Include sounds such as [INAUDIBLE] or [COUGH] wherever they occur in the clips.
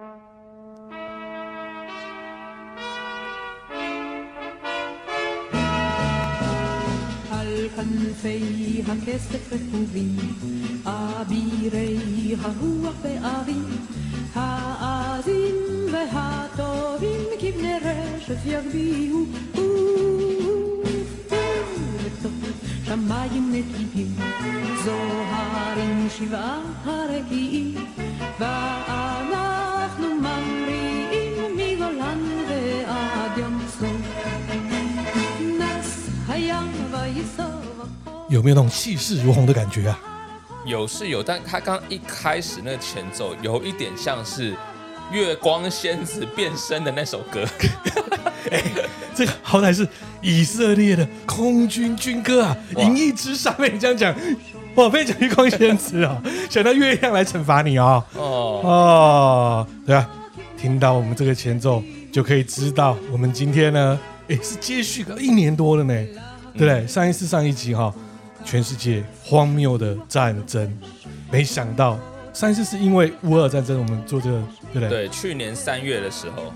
על כנפי הכסף רקובים, אבירי הרוח באביב, העזים והטובים כבני רשף יגביהו, שמיים נקיים, זוהרים שבעה הרקיעים, וענק 有没有那种气势如虹的感觉啊？有是有，但他刚一开始那个前奏有一点像是月光仙子变身的那首歌。[LAUGHS] 哎，这个好歹是以色列的空军军歌啊！银翼之上被你这样讲，哇，被讲月光仙子啊，想到月亮来惩罚你啊！哦哦，对啊，听到我们这个前奏就可以知道，我们今天呢，哎，是接续个一年多了呢，对不对？上一次上一集哈。全世界荒谬的战争，没想到上一次是因为乌俄战争，我们做这个，对不对？对，去年三月的时候，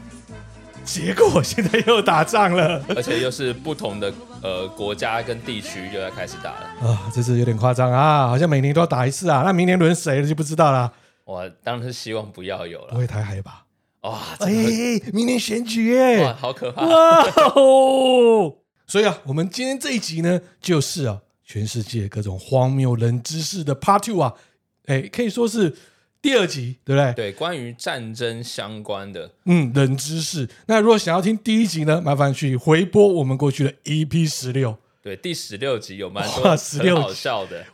结果现在又打仗了，而且又是不同的呃国家跟地区又要开始打了啊，这次有点夸张啊，好像每年都要打一次啊，那明年轮谁了就不知道了。我当然是希望不要有了，不会台海吧？哇，哎，明年选举耶，哇，好可怕！哇哦，所以啊，我们今天这一集呢，就是啊。全世界各种荒谬冷知识的 Part Two 啊，哎，可以说是第二集，对不对？对，关于战争相关的，嗯，冷知识。那如果想要听第一集呢，麻烦去回播我们过去的 EP 十六。对，第十六集有蛮多 [LAUGHS] 很好笑的，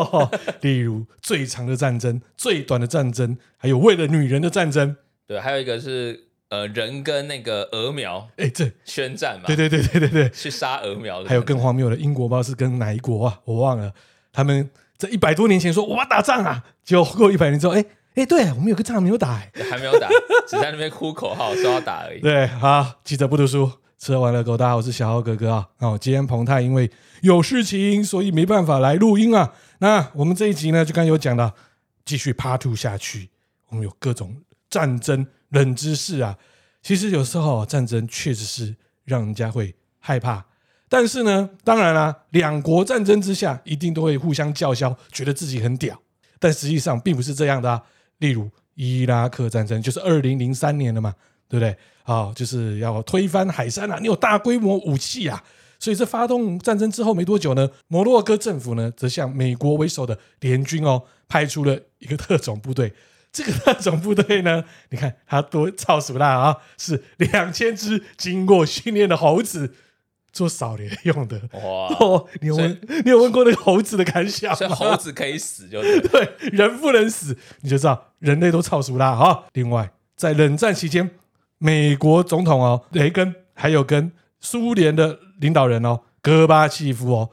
[LAUGHS] 例如最长的战争、最短的战争，还有为了女人的战争。对，还有一个是。呃，人跟那个鹅苗，哎，这宣战嘛？对对对对对对，去杀鹅苗的。还有更荒谬的，英国不知道是跟哪一国啊？我忘了。他们在一百多年前说我要打仗啊，结果过一百年之后，哎哎，对，我们有个仗没有打，哎，还没有打，[LAUGHS] 只在那边呼口号说要打而已。对，好，记者不读书，吃完了狗。大家好，我是小浩哥哥啊。哦，今天彭泰因为有事情，所以没办法来录音啊。那我们这一集呢，就刚有讲到，继续 Part Two 下去，我们有各种战争。冷知识啊，其实有时候战争确实是让人家会害怕，但是呢，当然啦，两国战争之下一定都会互相叫嚣，觉得自己很屌，但实际上并不是这样的。例如伊拉克战争就是二零零三年了嘛，对不对？好，就是要推翻海珊啊，你有大规模武器啊，所以这发动战争之后没多久呢，摩洛哥政府呢则向美国为首的联军哦派出了一个特种部队。这个特种部队呢，[LAUGHS] 你看它多超熟辣啊！是两千只经过训练的猴子做扫雷用的。哇！[LAUGHS] 哦、你有问你有问过那个猴子的感想吗？猴子可以死就对，[LAUGHS] 对，人不能死，你就知道人类都超熟啦啊！另外，在冷战期间，美国总统哦雷根，还有跟苏联的领导人哦戈巴契夫哦，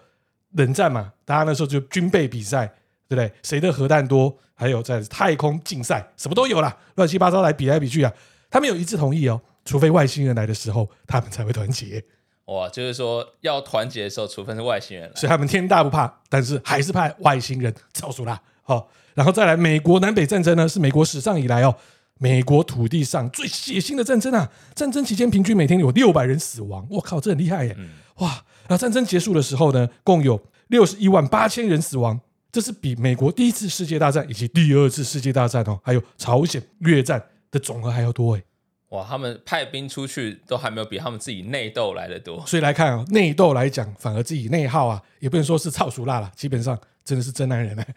冷战嘛，大家那时候就军备比赛。对不对？谁的核弹多？还有在太空竞赛，什么都有啦，乱七八糟来比来比去啊！他们有一致同意哦，除非外星人来的时候，他们才会团结。哇，就是说要团结的时候，除非是外星人来，所以他们天大不怕，但是还是派外星人超速啦。好，然后再来，美国南北战争呢，是美国史上以来哦，美国土地上最血腥的战争啊！战争期间平均每天有六百人死亡，我靠，这很厉害耶！嗯、哇，那战争结束的时候呢，共有六十一万八千人死亡。这是比美国第一次世界大战以及第二次世界大战哦，还有朝鲜、越战的总和还要多哎！哇，他们派兵出去都还没有比他们自己内斗来得多。所以来看啊，内斗来讲，反而自己内耗啊，也不能说是操熟辣了，基本上真的是真男人哎，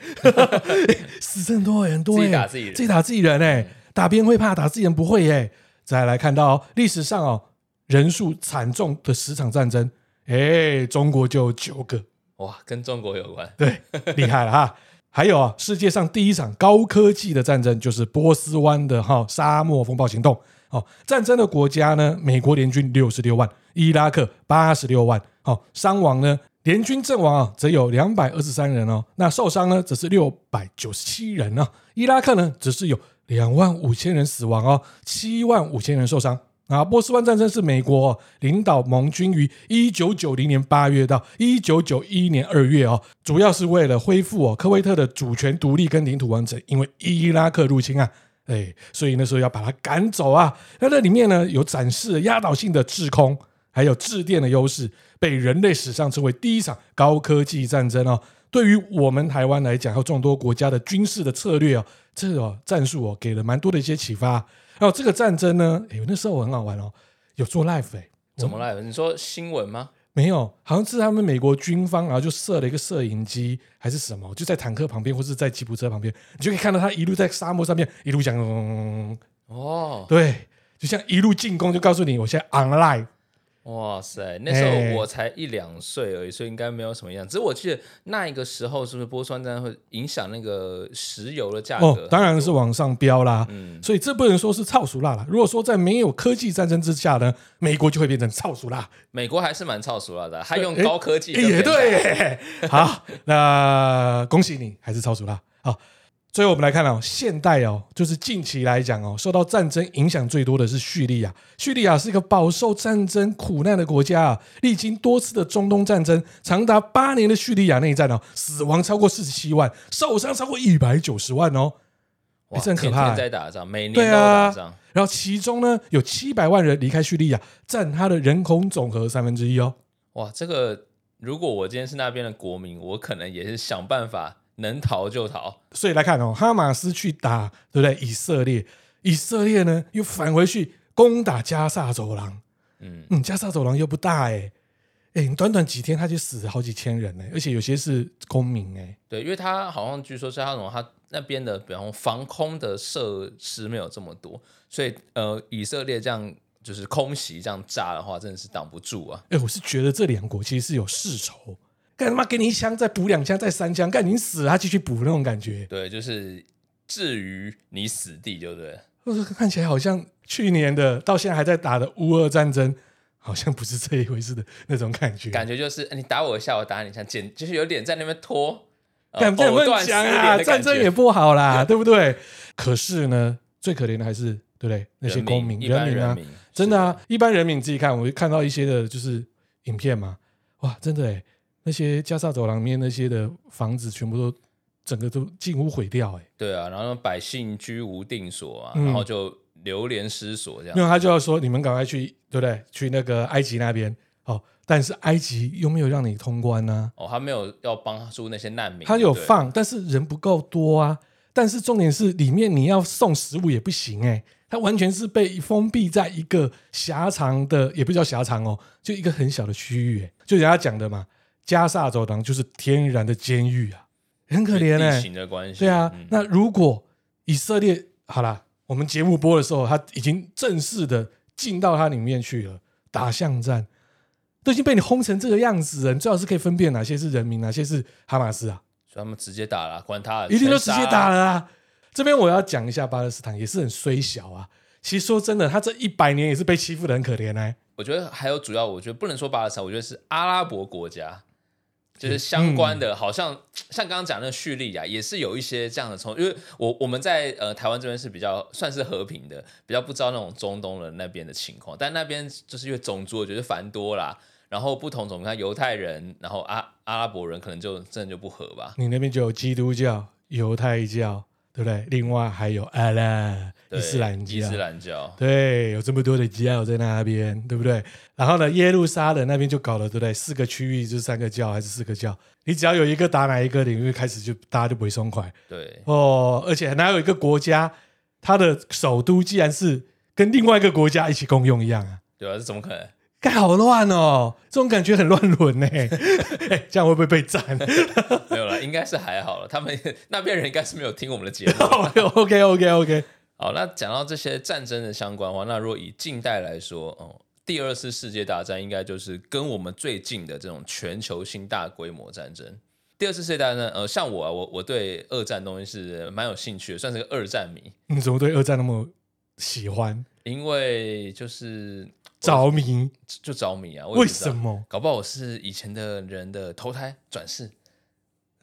[LAUGHS] 死这么多人，多自己打自己人，自己打自己人哎，打别人会怕，打自己人不会哎。再来看到历史上哦，人数惨重的十场战争，哎，中国就有九个。哇，跟中国有关，对，厉害了哈。[LAUGHS] 还有啊，世界上第一场高科技的战争就是波斯湾的哈沙漠风暴行动。哦，战争的国家呢，美国联军六十六万，伊拉克八十六万。哦，伤亡呢，联军阵亡啊，则有两百二十三人哦。那受伤呢，则是六百九十七人啊。伊拉克呢，只是有两万五千人死亡哦，七万五千人受伤。啊，波斯湾战争是美国领导盟军于一九九零年八月到一九九一年二月哦，主要是为了恢复哦科威特的主权独立跟领土完整，因为伊拉克入侵啊，哎，所以那时候要把它赶走啊。那那里面呢，有展示压倒性的制空，还有制电的优势，被人类史上称为第一场高科技战争哦。对于我们台湾来讲，和众多国家的军事的策略哦，这个哦战术哦，给了蛮多的一些启发。然后这个战争呢，哎，那时候我很好玩哦，有做 live 哎，怎么 live？你说新闻吗？没有，好像是他们美国军方，然后就设了一个摄影机还是什么，就在坦克旁边或是在吉普车旁边，你就可以看到他一路在沙漠上面一路讲，哦，对，就像一路进攻，就告诉你我现在 online。哇塞，那时候我才一两岁而已，所以应该没有什么样。只是我记得那一个时候，是不是波斯湾战争会影响那个石油的价格？哦，当然是往上飙啦。嗯，所以这不能说是超熟辣啦。如果说在没有科技战争之下呢，美国就会变成超熟辣。美国还是蛮超熟辣的，还用高科技。也对。好，那恭喜你，还是超熟辣。好。最后我们来看哦，现代哦，就是近期来讲哦，受到战争影响最多的是叙利亚。叙利亚是一个饱受战争苦难的国家啊，历经多次的中东战争，长达八年的叙利亚内战哦，死亡超过四十七万，受伤超过一百九十万哦，哇，这很可怕。天天在打仗，每年都打仗。然后其中呢，有七百万人离开叙利亚，占他的人口总和三分之一哦。哇，这个如果我今天是那边的国民，我可能也是想办法。能逃就逃，所以来看哦，哈马斯去打，对不对？以色列，以色列呢又返回去攻打加萨走廊，嗯嗯，加萨走廊又不大哎，哎，短短几天他就死了好几千人呢，而且有些是公民哎，对，因为他好像据说是他那种他那边的，比方防空的设施没有这么多，所以呃，以色列这样就是空袭这样炸的话，真的是挡不住啊。哎，我是觉得这两国其实是有世仇。干他妈给你一枪，再补两枪，再三枪，干你死了，他继续补那种感觉。对，就是置于你死地，对不对？或者看起来好像去年的，到现在还在打的乌俄战争，好像不是这一回事的那种感觉。感觉就是你打我一下，我打你一下，简就是有点在那边拖。敢不敢讲啊？战争也不好啦，[LAUGHS] 对不对？可是呢，最可怜的还是对不对？那些公民、人民啊，真的啊，一般人民自己看，我会看到一些的就是影片嘛，哇，真的哎。那些加沙走廊面那些的房子，全部都整个都近乎毁掉，哎，对啊，然后百姓居无定所啊，嗯、然后就流连失所这样。因为他就要说，你们赶快去，对不对？去那个埃及那边，哦，但是埃及又没有让你通关呢、啊。哦，他没有要帮助那些难民，他有放，但是人不够多啊。但是重点是，里面你要送食物也不行，哎，他完全是被封闭在一个狭长的，也不叫狭长哦，就一个很小的区域，哎，就人家讲的嘛。加萨走廊就是天然的监狱啊，很可怜哎、欸。对啊，嗯、那如果以色列好啦，我们节目播的时候，他已经正式的进到它里面去了，打巷战，都已经被你轰成这个样子了，你最好是可以分辨哪些是人民，哪些是哈马斯啊。所以他们直接打了，管他，一定都直接打了啊。这边我要讲一下巴勒斯坦也是很衰小啊。其实说真的，他这一百年也是被欺负的很可怜哎、欸。我觉得还有主要，我觉得不能说巴勒斯坦，我觉得是阿拉伯国家。就是相关的，好像像刚刚讲的叙利亚，也是有一些这样的冲。因为我我们在呃台湾这边是比较算是和平的，比较不知道那种中东人那边的情况。但那边就是因为种族我觉得繁多啦，然后不同种，看犹太人，然后阿阿拉伯人可能就真的就不合吧。你那边就有基督教、犹太教。对不对？另外还有阿拉伊斯兰教，伊斯兰教，对，有这么多的教在那边，对不对？然后呢，耶路撒冷那边就搞了，对不对？四个区域就是三个教还是四个教？你只要有一个打哪一个领域，开始就大家就不会松快。对哦，而且哪有一个国家，它的首都既然是跟另外一个国家一起共用一样啊？对啊，这怎么可能？该好乱哦，这种感觉很乱伦呢。[LAUGHS] 哎，这样会不会被斩？[LAUGHS] 没有了，应该是还好了。他们那边人应该是没有听我们的节目。OK OK OK。好，那讲到这些战争的相关的话，那如果以近代来说，哦，第二次世界大战应该就是跟我们最近的这种全球性大规模战争。第二次世界大战，呃，像我啊，我我对二战东西是蛮有兴趣的，算是个二战迷。你怎么对二战那么喜欢？因为就是。着迷就着迷啊！为什么？搞不好我是以前的人的投胎转世。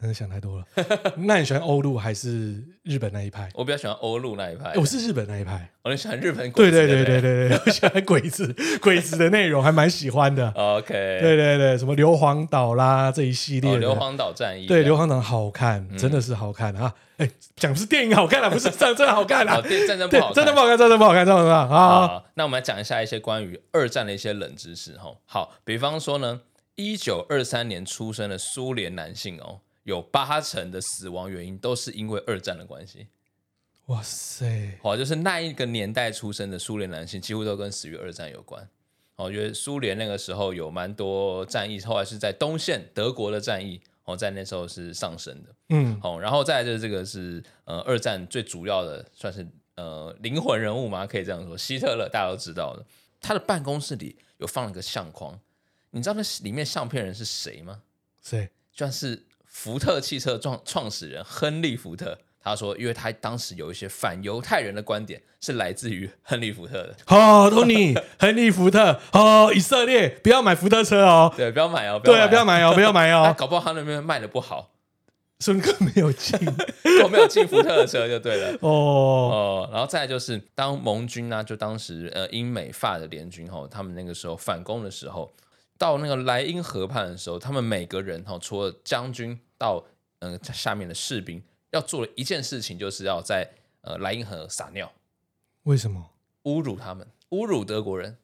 嗯，想太多了。[LAUGHS] 那你喜欢欧陆还是日本那一派？我比较喜欢欧陆那一派。我是日本那一派。我很喜欢日本鬼。对对对对对对，我喜欢鬼子，鬼子的内容还蛮喜欢的。OK。对对对，什么硫磺岛啦这一系列的。硫磺岛战役。对，硫磺岛好看，真的是好看啊！哎，讲的是电影好看啊，不是战争好看啊。电战争不好看，真的不好看，战争不好看，战争不好看啊。那我们来讲一下一些关于二战的一些冷知识哈。好，比方说呢，一九二三年出生的苏联男性哦。有八成的死亡原因都是因为二战的关系。哇塞！好，就是那一个年代出生的苏联男性，几乎都跟死于二战有关。哦，因为苏联那个时候有蛮多战役，后来是在东线德国的战役，哦，在那时候是上升的。嗯，好，然后再来就是这个是呃二战最主要的，算是呃灵魂人物嘛，可以这样说，希特勒大家都知道的。他的办公室里有放了个相框，你知道那里面相片人是谁吗？谁？算是。福特汽车创创始人亨利·福特，他说，因为他当时有一些反犹太人的观点，是来自于亨利·福特的。哦，托尼，亨利·福特，哦，以色列不要买福特车哦，对，不要买哦，对啊，不要买哦，不要买哦，[LAUGHS] 搞不好他那边卖的不好，孙哥没有进，[LAUGHS] 我没有进福特的车就对了。[LAUGHS] 哦哦，然后再来就是当盟军呢、啊，就当时呃英美法的联军吼，他们那个时候反攻的时候。到那个莱茵河畔的时候，他们每个人哈，除了将军到嗯、呃、下面的士兵，要做的一件事情，就是要在呃莱茵河撒尿。为什么？侮辱他们，侮辱德国人。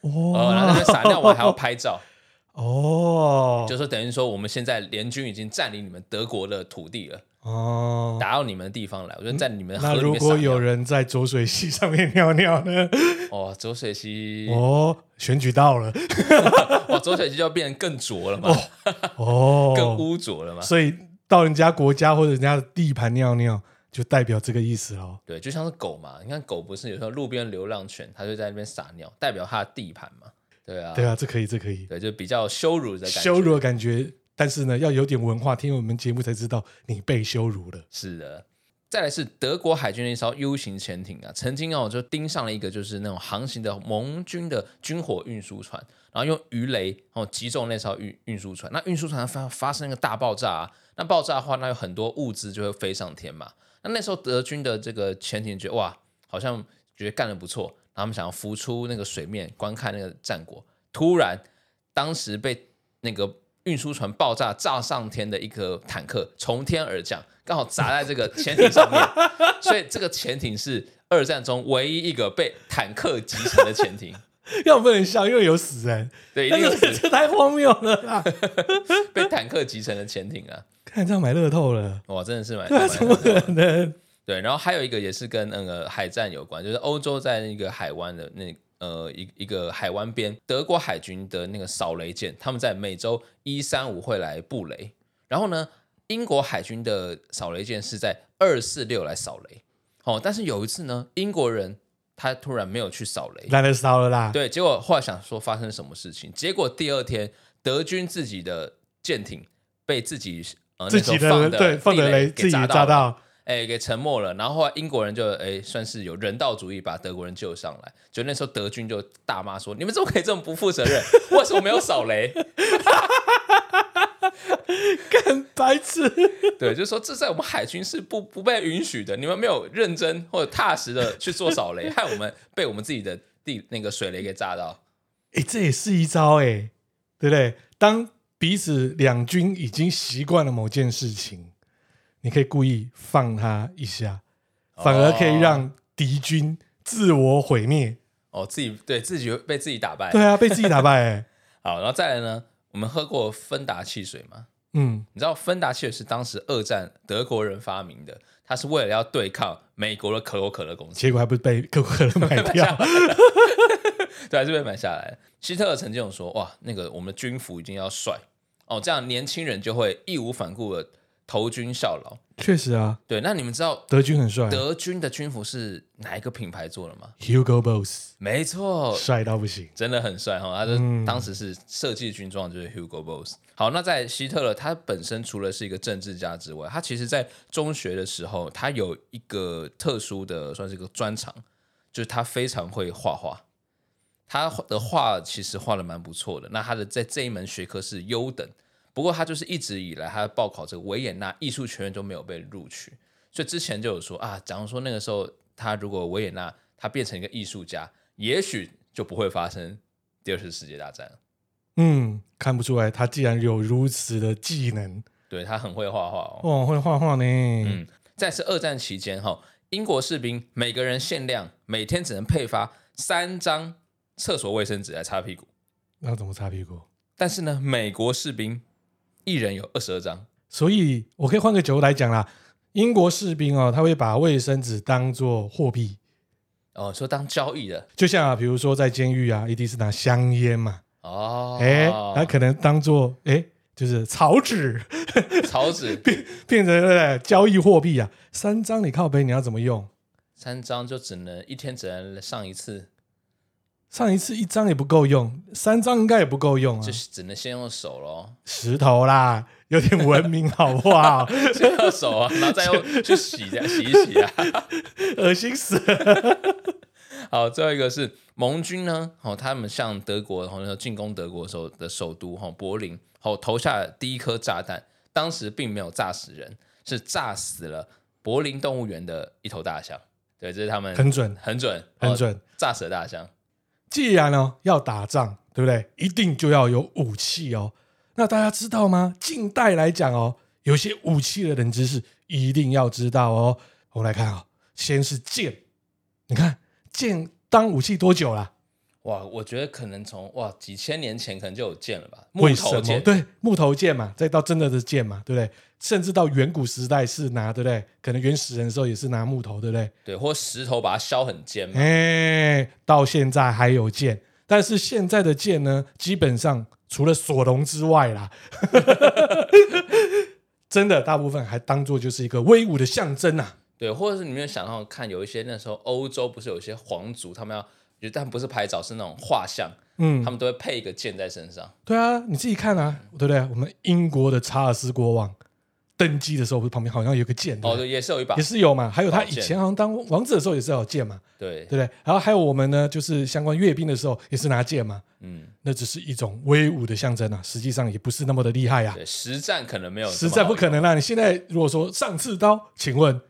哦，呃、然后那边撒尿我还要拍照。[LAUGHS] 哦，就是等于说，我们现在联军已经占领你们德国的土地了。哦，打到你们的地方来，我觉得在你们河里面。那如果有人在浊水溪上面尿尿呢？哦，浊水溪哦，选举到了，[LAUGHS] 哦，浊水溪就要变得更浊了嘛？哦，[LAUGHS] 更污浊了嘛？所以到人家国家或者人家的地盘尿尿，就代表这个意思喽。对，就像是狗嘛，你看狗不是有时候路边流浪犬，它就在那边撒尿，代表它的地盘嘛？对啊，对啊，这可以，这可以，对，就比较羞辱的感觉，羞辱的感觉。但是呢，要有点文化，听我们节目才知道你被羞辱了。是的，再来是德国海军的一艘 U 型潜艇啊，曾经哦就盯上了一个就是那种航行的盟军的军火运输船，然后用鱼雷哦击中那艘运运输船，那运输船发发生一个大爆炸啊，那爆炸的话，那有很多物资就会飞上天嘛。那那时候德军的这个潜艇觉得哇，好像觉得干得不错，然后他们想要浮出那个水面观看那个战果，突然当时被那个。运输船爆炸炸上天的一个坦克从天而降，刚好砸在这个潜艇上面，所以这个潜艇是二战中唯一一个被坦克击沉的潜艇。[LAUGHS] 要不能笑，因为有死人。对，一定有死人，这太荒谬了啦！[LAUGHS] 被坦克击沉的潜艇啊，看这样买乐透了，哇，真的是买，对，怎么可能？对，然后还有一个也是跟那个海战有关，就是欧洲在那个海湾的那个。呃，一一个海湾边，德国海军的那个扫雷舰，他们在每周一三五会来布雷。然后呢，英国海军的扫雷舰是在二四六来扫雷。哦，但是有一次呢，英国人他突然没有去扫雷，懒得扫了啦。对，结果后来想说发生什么事情，结果第二天德军自己的舰艇被自己呃自己的对放的雷自己炸到。哎，给沉默了，然后后来英国人就哎，算是有人道主义，把德国人救上来。就那时候德军就大骂说：“你们怎么可以这么不负责任？为什么没有扫雷？” [LAUGHS] 干白痴！对，就是说这在我们海军是不不被允许的。你们没有认真或者踏实的去做扫雷，害我们 [LAUGHS] 被我们自己的地那个水雷给炸到。哎，这也是一招哎，对不对？当彼此两军已经习惯了某件事情。你可以故意放他一下，反而可以让敌军自我毁灭。哦，自己对自己被自己打败。对啊，被自己打败。哎，[LAUGHS] 好，然后再来呢？我们喝过芬达汽水吗？嗯，你知道芬达汽水是当时二战德国人发明的，它是为了要对抗美国的可口可乐公司，结果还不是被可口可乐买掉？[LAUGHS] 对，还是被买下来。希特勒曾经有说：“哇，那个我们的军服一定要帅哦，这样年轻人就会义无反顾的。”投军效劳，确实啊。对，那你们知道德军很帅。德军的军服是哪一个品牌做的吗？Hugo Boss。没错，帅到不行，真的很帅哈。他的当时是设计军装，就是 Hugo Boss。好，那在希特勒，他本身除了是一个政治家之外，他其实在中学的时候，他有一个特殊的，算是一个专长，就是他非常会画画。他的画其实画的蛮不错的。那他的在这一门学科是优等。不过他就是一直以来他报考这个维也纳艺术学院都没有被录取，所以之前就有说啊，假如说那个时候他如果维也纳他变成一个艺术家，也许就不会发生第二次世界大战。嗯，看不出来他既然有如此的技能，对，他很会画画哦，哦，会画画呢。嗯，在是二战期间哈，英国士兵每个人限量每天只能配发三张厕所卫生纸来擦屁股。那怎么擦屁股？但是呢，美国士兵一人有二十二张，所以我可以换个角度来讲啦。英国士兵哦，他会把卫生纸当做货币哦，说当交易的，就像啊，比如说在监狱啊，一定是拿香烟嘛。哦，哎，他可能当做哎，就是草纸，草纸 [LAUGHS] 变变成交易货币啊。三张你靠背，你要怎么用？三张就只能一天只能上一次，上一次一张也不够用，三张应该也不够用啊，就是只能先用手喽。石头啦，有点文明好不好？[LAUGHS] 先用手啊，然后再用 [LAUGHS] 去洗的，洗一洗啊，[LAUGHS] 恶心死了。好，最后一个是。盟军呢？哦，他们向德国，然后进攻德国的时候的首都哈柏林，哦投下了第一颗炸弹。当时并没有炸死人，是炸死了柏林动物园的一头大象。对，这是他们很准，很准，很准，炸死了大象。既然呢要打仗，对不对？一定就要有武器哦。那大家知道吗？近代来讲哦，有些武器的冷知识一定要知道哦。我们来看啊、哦，先是剑，你看剑。当武器多久了？哇，我觉得可能从哇几千年前可能就有剑了吧？木头剑，对，木头剑嘛，再到真的的剑嘛，对不对？甚至到远古时代是拿，对不对？可能原始人的时候也是拿木头，对不对？对，或石头把它削很尖嘛。哎，到现在还有剑，但是现在的剑呢，基本上除了索隆之外啦，[LAUGHS] 真的大部分还当做就是一个威武的象征啊。对，或者是你们想到看有一些那时候欧洲不是有一些皇族，他们要，但不是拍照，是那种画像，嗯，他们都会配一个剑在身上。对啊，你自己看啊，对不对？我们英国的查尔斯国王登基的时候，不是旁边好像有个剑？哦，对，也是有一把，也是有嘛。还有他以前好像当王子的时候也是有剑嘛，对，对不对？然后还有我们呢，就是相关阅兵的时候也是拿剑嘛，嗯，那只是一种威武的象征啊，实际上也不是那么的厉害啊。对，实战可能没有，实战不可能啦。你现在如果说上刺刀，请问？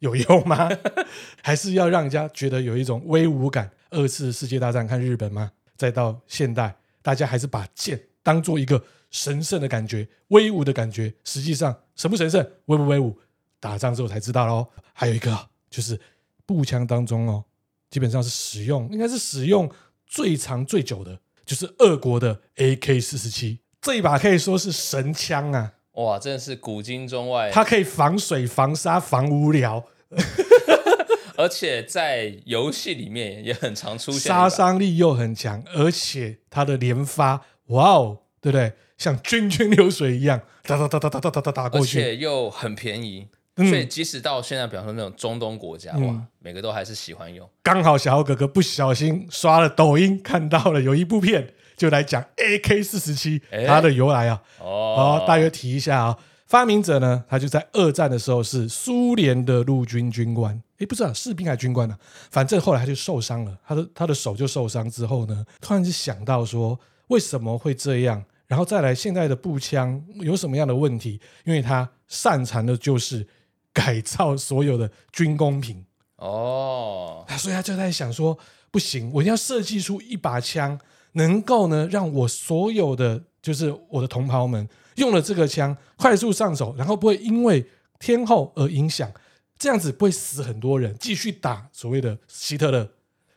有用吗？[LAUGHS] 还是要让人家觉得有一种威武感？二次世界大战看日本吗？再到现代，大家还是把剑当做一个神圣的感觉、威武的感觉。实际上，神不神圣、威不威武，打仗之后才知道喽。还有一个就是步枪当中哦，基本上是使用，应该是使用最长最久的，就是俄国的 AK 四十七这一把，可以说是神枪啊。哇，真的是古今中外，它可以防水、防沙、防无聊，[LAUGHS] 而且在游戏里面也很常出现，杀伤力又很强，而且它的连发，哇哦，对不对？像涓涓流水一样，哒哒哒哒哒哒哒哒打过去，而且又很便宜，嗯、所以即使到现在，比方说那种中东国家，嗯、哇，每个都还是喜欢用。刚好小豪哥哥不小心刷了抖音，看到了有一部片。就来讲 AK 四十七它的由来啊，哦，大约提一下啊，发明者呢，他就在二战的时候是苏联的陆军军官，诶，不知道士兵还是军官呢、啊，反正后来他就受伤了，他的他的手就受伤之后呢，突然就想到说为什么会这样，然后再来现在的步枪有什么样的问题，因为他擅长的就是改造所有的军工品哦，所以他就在想说，不行，我一定要设计出一把枪。能够呢，让我所有的就是我的同袍们用了这个枪快速上手，然后不会因为天候而影响，这样子不会死很多人，继续打所谓的希特勒。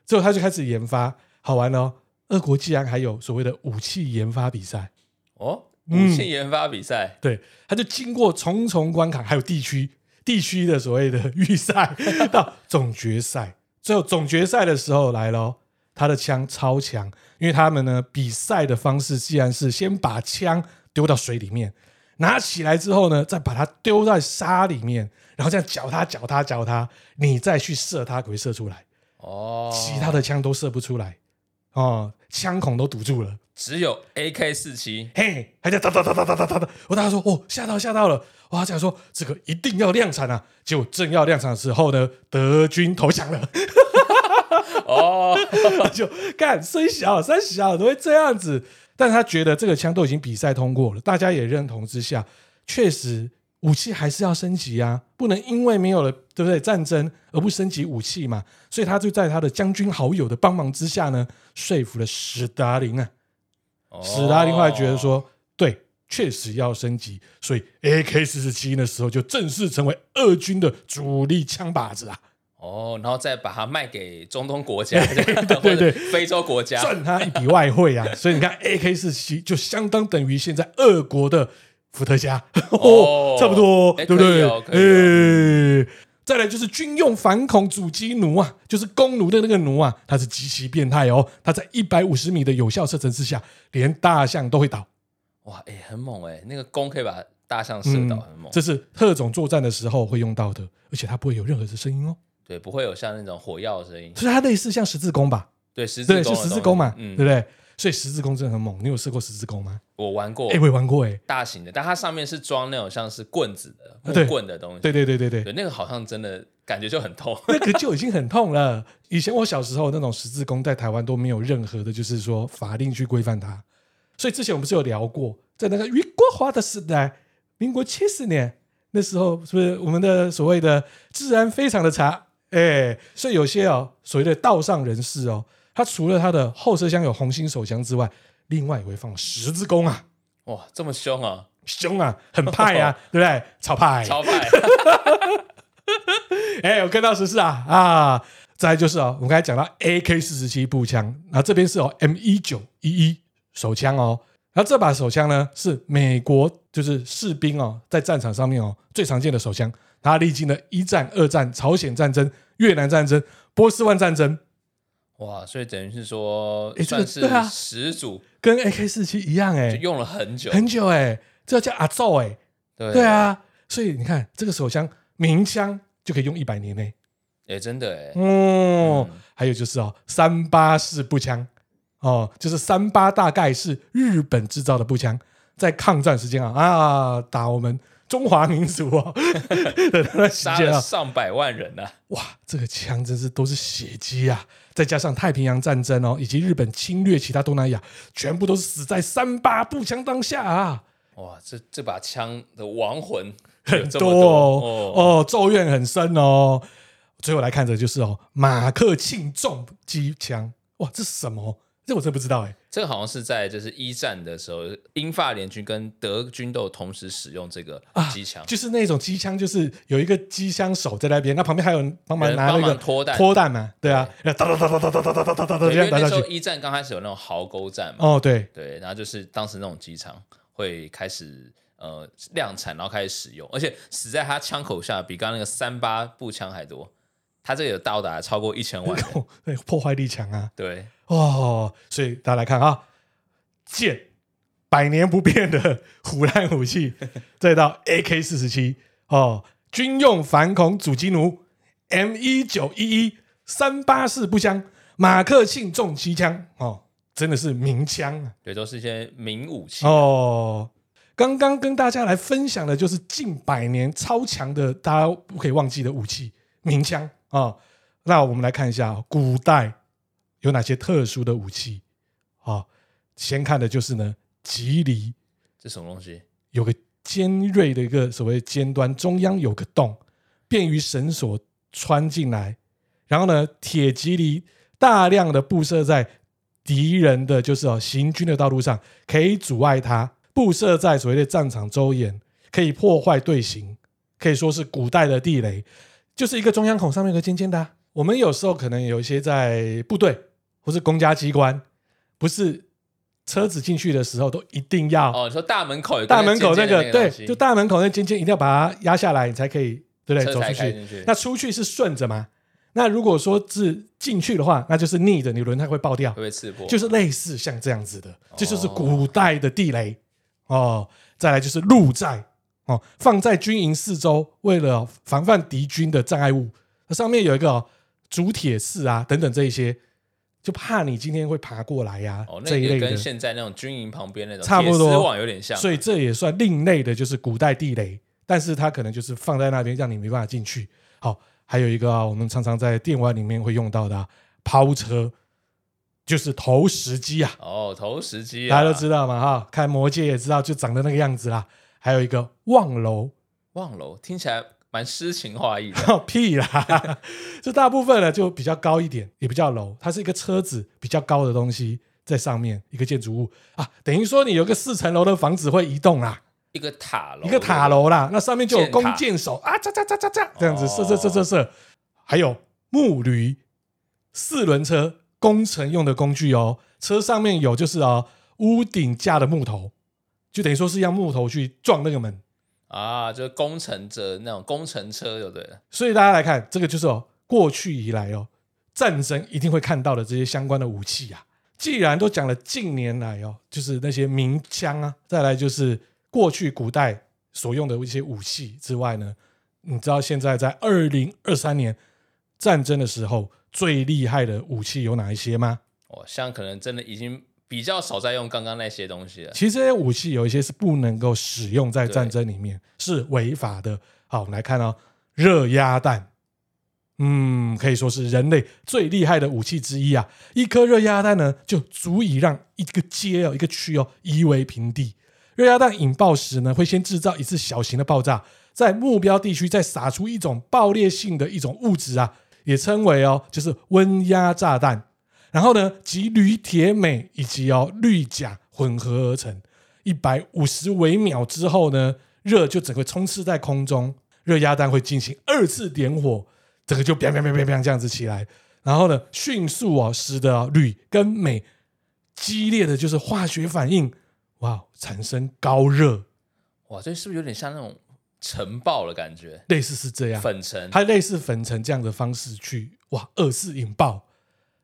之后他就开始研发，好玩哦。俄国竟然还有所谓的武器研发比赛哦，武器研发比赛，嗯，对，他就经过重重关卡，还有地区地区的所谓的预赛 [LAUGHS] 到总决赛，最后总决赛的时候来了，他的枪超强。因为他们呢，比赛的方式既然是先把枪丢到水里面，拿起来之后呢，再把它丢在沙里面，然后这样搅它、搅它、搅它，你再去射它，可以射出来。哦，其他的枪都射不出来，哦，枪孔都堵住了，只有 AK 四七，嘿，还在哒哒哒哒哒哒哒哒。我大家说，哦，吓到吓到了，哇，这样说这个一定要量产啊！结果正要量产的时候呢，德军投降了。[LAUGHS] 哦，就干，虽小三小都会这样子，但他觉得这个枪都已经比赛通过了，大家也认同之下，确实武器还是要升级啊，不能因为没有了对不对战争而不升级武器嘛。所以他就在他的将军好友的帮忙之下呢，说服了史达林啊。哦、史达林后来觉得说，对，确实要升级，所以 AK 四十七那时候就正式成为俄军的主力枪靶子啊。哦，然后再把它卖给中东国家，[LAUGHS] 对对对，非洲国家赚他一笔外汇啊！所以你看，AK 四七就相当等于现在俄国的伏特加哦，[LAUGHS] 差不多，对不对？哎，再来就是军用反恐阻击弩啊，就是弓弩的那个弩啊，它是极其变态哦，它在一百五十米的有效射程之下，连大象都会倒。哇，哎，很猛哎，那个弓可以把大象射倒，很猛。这是特种作战的时候会用到的，而且它不会有任何的声音哦。对，不会有像那种火药的声音，所以它类似像十字弓吧？对，十字弓是十字弓嘛，嗯，对不对？所以十字弓真的很猛。你有试过十字弓吗？我玩过，哎，我也玩过，哎，大型的，但它上面是装那种像是棍子的木棍的东西。对对对对对，对，那个好像真的感觉就很痛，那个就已经很痛了。以前我小时候那种十字弓在台湾都没有任何的，就是说法令去规范它。所以之前我们是有聊过，在那个余国华的时代，民国七十年那时候，是不是我们的所谓的治安非常的差？哎，所以有些哦，所谓的道上人士哦，他除了他的后车厢有红心手枪之外，另外也会放十字弓啊！哇，这么凶啊！凶啊，很派啊，对不对？超派，超派！[LAUGHS] 哎，我看到十四啊啊！再来就是哦，我们刚才讲到 AK 四十七步枪，然后这边是哦 M 一九一一手枪哦，然后这把手枪呢是美国就是士兵哦在战场上面哦最常见的手枪。它历经了一战、二战、朝鲜战争、越南战争、波斯湾战争，哇！所以等于是说，算是始祖，跟 AK 四七一样，哎，用了很久。很久，哎，这叫阿造，哎，对对啊，所以你看这个手枪，鸣枪就可以用一百年呢，哎，真的，哎，哦，还有就是哦，三八式步枪，哦，就是三八大概是日本制造的步枪，在抗战时间啊啊，打我们。中华民族哦，[LAUGHS] 杀了上百万人呐！哇，这个枪真是都是血迹啊！再加上太平洋战争哦，以及日本侵略其他东南亚，全部都是死在三八步枪当下啊！哇，这这把枪的亡魂很多哦，哦，咒怨很深哦。最后来看的就是哦，马克沁重机枪，哇，这是什么？这我真不知道哎，这个好像是在就是一战的时候，英法联军跟德军都有同时使用这个机枪，就是那种机枪，就是有一个机枪手在那边，那旁边还有人帮忙拿那个拖弹，拖弹嘛，对啊，哒哒哒哒哒哒哒哒哒哒，因为那时候一战刚开始有那种壕沟战嘛，哦对。对，然后就是当时那种机枪会开始呃量产，然后开始使用，而且死在他枪口下比刚刚那个三八步枪还多。它这个有到达超过一千万，[LAUGHS] 对，破坏力强啊！对，哦，所以大家来看啊，剑百年不变的虎烂武器，[LAUGHS] 再到 AK 四十七哦，军用反恐阻击弩 M 一九一一三八式步枪，马克沁重机枪哦，真的是名枪啊！对，都是一些名武器哦。刚刚跟大家来分享的就是近百年超强的，大家不可以忘记的武器名枪。啊、哦，那我们来看一下古代有哪些特殊的武器啊、哦？先看的就是呢，吉藜，这什么东西？有个尖锐的一个所谓尖端，中央有个洞，便于绳索穿进来。然后呢，铁吉藜大量的布设在敌人的就是哦行军的道路上，可以阻碍他布设在所谓的战场周沿，可以破坏队形，可以说是古代的地雷。就是一个中央孔上面有个尖尖的、啊。我们有时候可能有一些在部队或是公家机关，不是车子进去的时候都一定要哦。你说大门口有大门口那个对，就大门口那尖尖一定要把它压下来，你才可以对不对？走出去。那出去是顺着吗？那如果说是进去的话，那就是逆着，你轮胎会爆掉，会被刺破。就是类似像这样子的，这就，就是古代的地雷哦。再来就是鹿寨。哦，放在军营四周，为了防范敌军的障碍物，那上面有一个竹铁室啊，等等这一些，就怕你今天会爬过来呀、啊。哦，这一类的跟现在那种军营旁边那种差不多，网有点像，所以这也算另类的，就是古代地雷，但是它可能就是放在那边，让你没办法进去。好，还有一个啊，我们常常在电玩里面会用到的、啊、抛车，就是投石机啊。哦，投石机，大家都知道嘛哈，看魔戒也知道，就长得那个样子啦。还有一个望楼，望楼听起来蛮诗情画意的。[LAUGHS] 屁啦，[LAUGHS] 这大部分呢就比较高一点，也不叫楼，它是一个车子比较高的东西在上面，一个建筑物。啊，等于说你有个四层楼的房子会移动啦。一个塔楼，一个塔楼啦，那上面就有弓箭手啊，这这这这这这样子射射射射射，还有木驴、四轮车，工程用的工具哦。车上面有就是哦，屋顶架的木头，就等于说是用木头去撞那个门啊，就是工程者那种工程车，就对了。所以大家来看，这个就是哦，过去以来哦，战争一定会看到的这些相关的武器啊。既然都讲了近年来哦，就是那些名枪啊，再来就是。过去古代所用的一些武器之外呢，你知道现在在二零二三年战争的时候最厉害的武器有哪一些吗？哦，像可能真的已经比较少在用刚刚那些东西了。其实这些武器有一些是不能够使用在战争里面，是违法的。好，我们来看哦，热压弹，嗯，可以说是人类最厉害的武器之一啊！一颗热压弹呢，就足以让一个街哦，一个区哦，夷为平地。热压弹引爆时呢，会先制造一次小型的爆炸，在目标地区再撒出一种爆裂性的一种物质啊，也称为哦，就是温压炸弹。然后呢，集铝、铁、镁以及哦氯钾混合而成。一百五十微秒之后呢，热就整个充斥在空中。热压弹会进行二次点火，整个就砰砰砰砰砰这样子起来。然后呢，迅速哦，使得铝跟镁激烈的就是化学反应。哇！产生高热，哇！这是不是有点像那种尘爆的感觉？类似是这样，粉尘，它类似粉尘这样的方式去哇，二次引爆，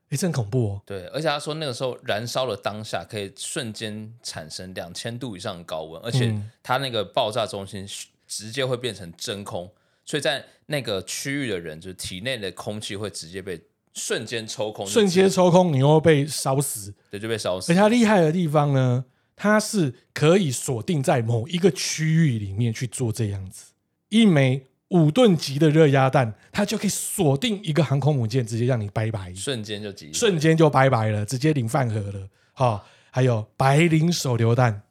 哎，真恐怖哦。对，而且他说那个时候燃烧的当下可以瞬间产生两千度以上的高温，而且它那个爆炸中心直接会变成真空，所以在那个区域的人，就是体内的空气会直接被瞬间抽空，瞬间抽空，你又会被烧死，对，就被烧死。而且它厉害的地方呢？它是可以锁定在某一个区域里面去做这样子，一枚五吨级的热压弹，它就可以锁定一个航空母舰，直接让你拜拜，瞬间就击，瞬间就拜拜了，直接领饭盒了。好，还有白磷手榴弹，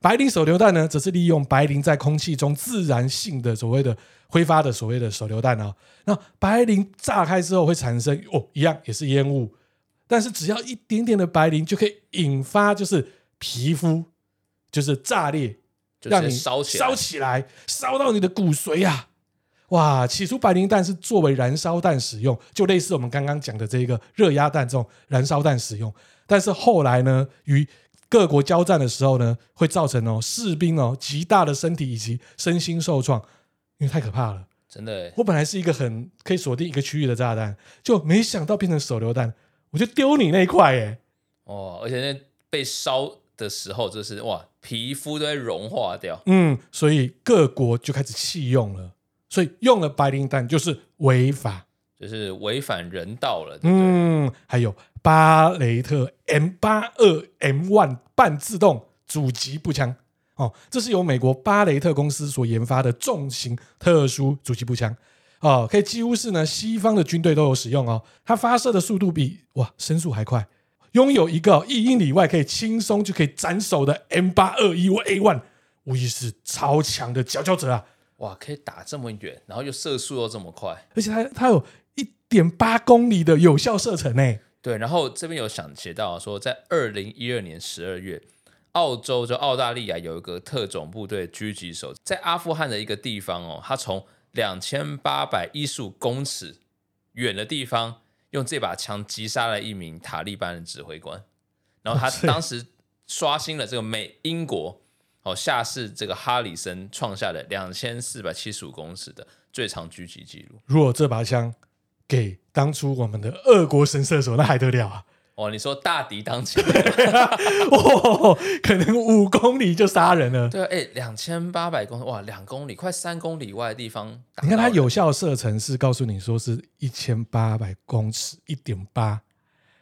白磷手榴弹呢，则是利用白磷在空气中自然性的所谓的挥发的所谓的手榴弹啊。那白磷炸开之后会产生哦，一样也是烟雾，但是只要一点点的白磷就可以引发就是。皮肤就是炸裂，让你烧起来，烧起来，烧到你的骨髓啊！哇，起初白磷弹是作为燃烧弹使用，就类似我们刚刚讲的这个热压弹这种燃烧弹使用。但是后来呢，与各国交战的时候呢，会造成哦士兵哦极大的身体以及身心受创，因为太可怕了。真的，我本来是一个很可以锁定一个区域的炸弹，就没想到变成手榴弹，我就丢你那一块耶！哦，而且那被烧。的时候，就是哇，皮肤都会融化掉。嗯，所以各国就开始弃用了，所以用了白磷弹就是违法，就是违反人道了。嗯，还有巴雷特 M 八二 M one 半自动主击步枪哦，这是由美国巴雷特公司所研发的重型特殊主击步枪哦，可以几乎是呢西方的军队都有使用哦。它发射的速度比哇声速还快。拥有一个一英里外可以轻松就可以斩首的 M 八二一 A one，无疑是超强的佼佼者啊！哇，可以打这么远，然后又射速又这么快，而且它它有一点八公里的有效射程呢。对，然后这边有想写到说，在二零一二年十二月，澳洲就澳大利亚有一个特种部队狙击手，在阿富汗的一个地方哦，他从两千八百一十五公尺远的地方。用这把枪击杀了一名塔利班的指挥官，然后他当时刷新了这个美英国哦下士这个哈里森创下的两千四百七十五公尺的最长狙击记录。如果这把枪给当初我们的俄国神射手，那还得了啊！哦，你说大敌当前，[LAUGHS] 哦，可能五公里就杀人了。对啊，哎，两千八百公里，哇，两公里，快三公里外的地方。你看它有效射程是告诉你说是一千八百公尺，一点八，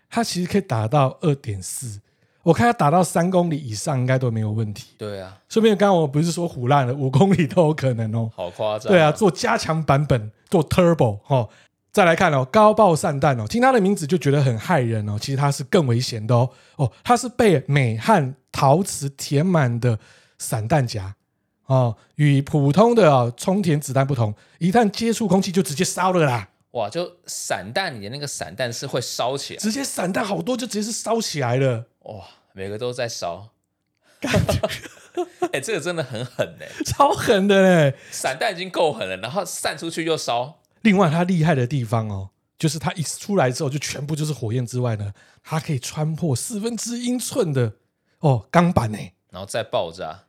它其实可以打到二点四。我看它打到三公里以上应该都没有问题。对啊，顺便刚刚我不是说虎烂了，五公里都有可能哦。好夸张。对啊，做加强版本，做 Turbo 哦。再来看哦，高爆散弹哦，听它的名字就觉得很骇人哦，其实它是更危险的哦。哦，它是被镁和陶瓷填满的散弹夹哦，与普通的啊充填子弹不同，一旦接触空气就直接烧了啦。哇，就散弹里的那个散弹是会烧起来，直接散弹好多就直接是烧起来了。哇，每个都在烧，[LAUGHS] 哎、欸，这个真的很狠哎，超狠的嘞！散弹已经够狠了，然后散出去又烧。另外，它厉害的地方哦，就是它一出来之后就全部就是火焰之外呢，它可以穿破四分之英寸的哦钢板呢，然后再爆炸，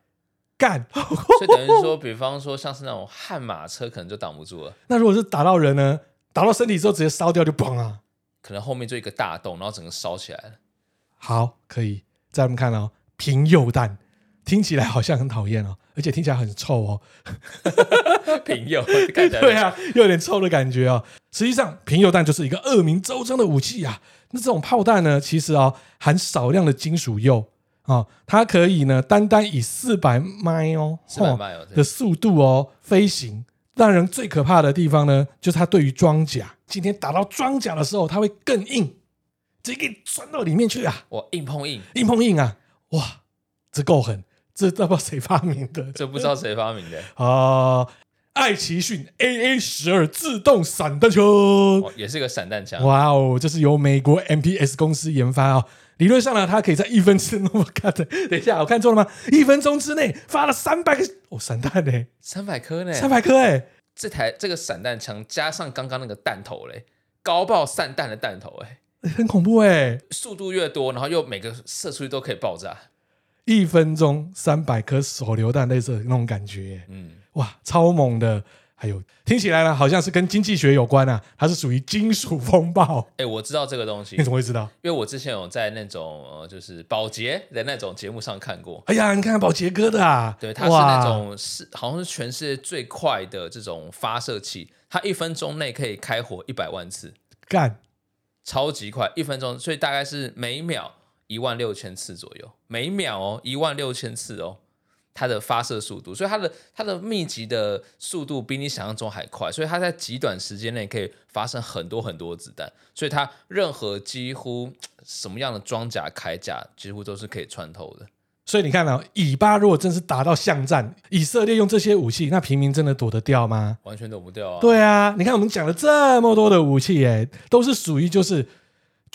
干！[LAUGHS] 所以等于说，比方说像是那种悍马车，可能就挡不住了。那如果是打到人呢？打到身体之后直接烧掉就崩啊！可能后面就一个大洞，然后整个烧起来了。好，可以。再我们看哦，贫铀弹听起来好像很讨厌哦。而且听起来很臭哦，平柚，感觉，对啊，又有点臭的感觉哦。实际上，贫铀弹就是一个恶名昭彰的武器啊。那这种炮弹呢，其实哦含少量的金属铀啊，它可以呢单单以四百迈哦，四百迈的速度哦飞行。让人最可怕的地方呢，就是它对于装甲，今天打到装甲的时候，它会更硬，直接给你钻到里面去啊！我，硬碰硬，硬碰硬啊！哇，这够狠。这不知道谁发明的？这不知道谁发明的啊、呃！爱奇逊 AA 十二自动散弹枪，也是个散弹枪。哇哦，这是由美国 MPS 公司研发哦。理论上呢，它可以在一分钟，[LAUGHS] 我看的，等一下，我看错了吗？一分钟之内发了三百个哦，散弹呢？三百颗呢？三百颗哎！这台这个散弹枪加上刚刚那个弹头嘞，高爆散弹的弹头哎，很恐怖哎！速度越多，然后又每个射出去都可以爆炸。一分钟三百颗手榴弹，类似那种感觉，嗯，哇，超猛的！还有听起来呢，好像是跟经济学有关啊，它是属于金属风暴。哎、欸，我知道这个东西，你怎么会知道？因为我之前有在那种呃，就是保洁的那种节目上看过。哎呀，你看看宝洁哥的啊，对，他是那种是好像是全世界最快的这种发射器，它一分钟内可以开火一百万次，干，超级快，一分钟，所以大概是每秒。一万六千次左右，每秒哦，一万六千次哦，它的发射速度，所以它的它的密集的速度比你想象中还快，所以它在极短时间内可以发生很多很多子弹，所以它任何几乎什么样的装甲铠甲几乎都是可以穿透的。所以你看啊，以巴如果真是打到巷战，以色列用这些武器，那平民真的躲得掉吗？完全躲不掉啊！对啊，你看我们讲了这么多的武器，哎，都是属于就是。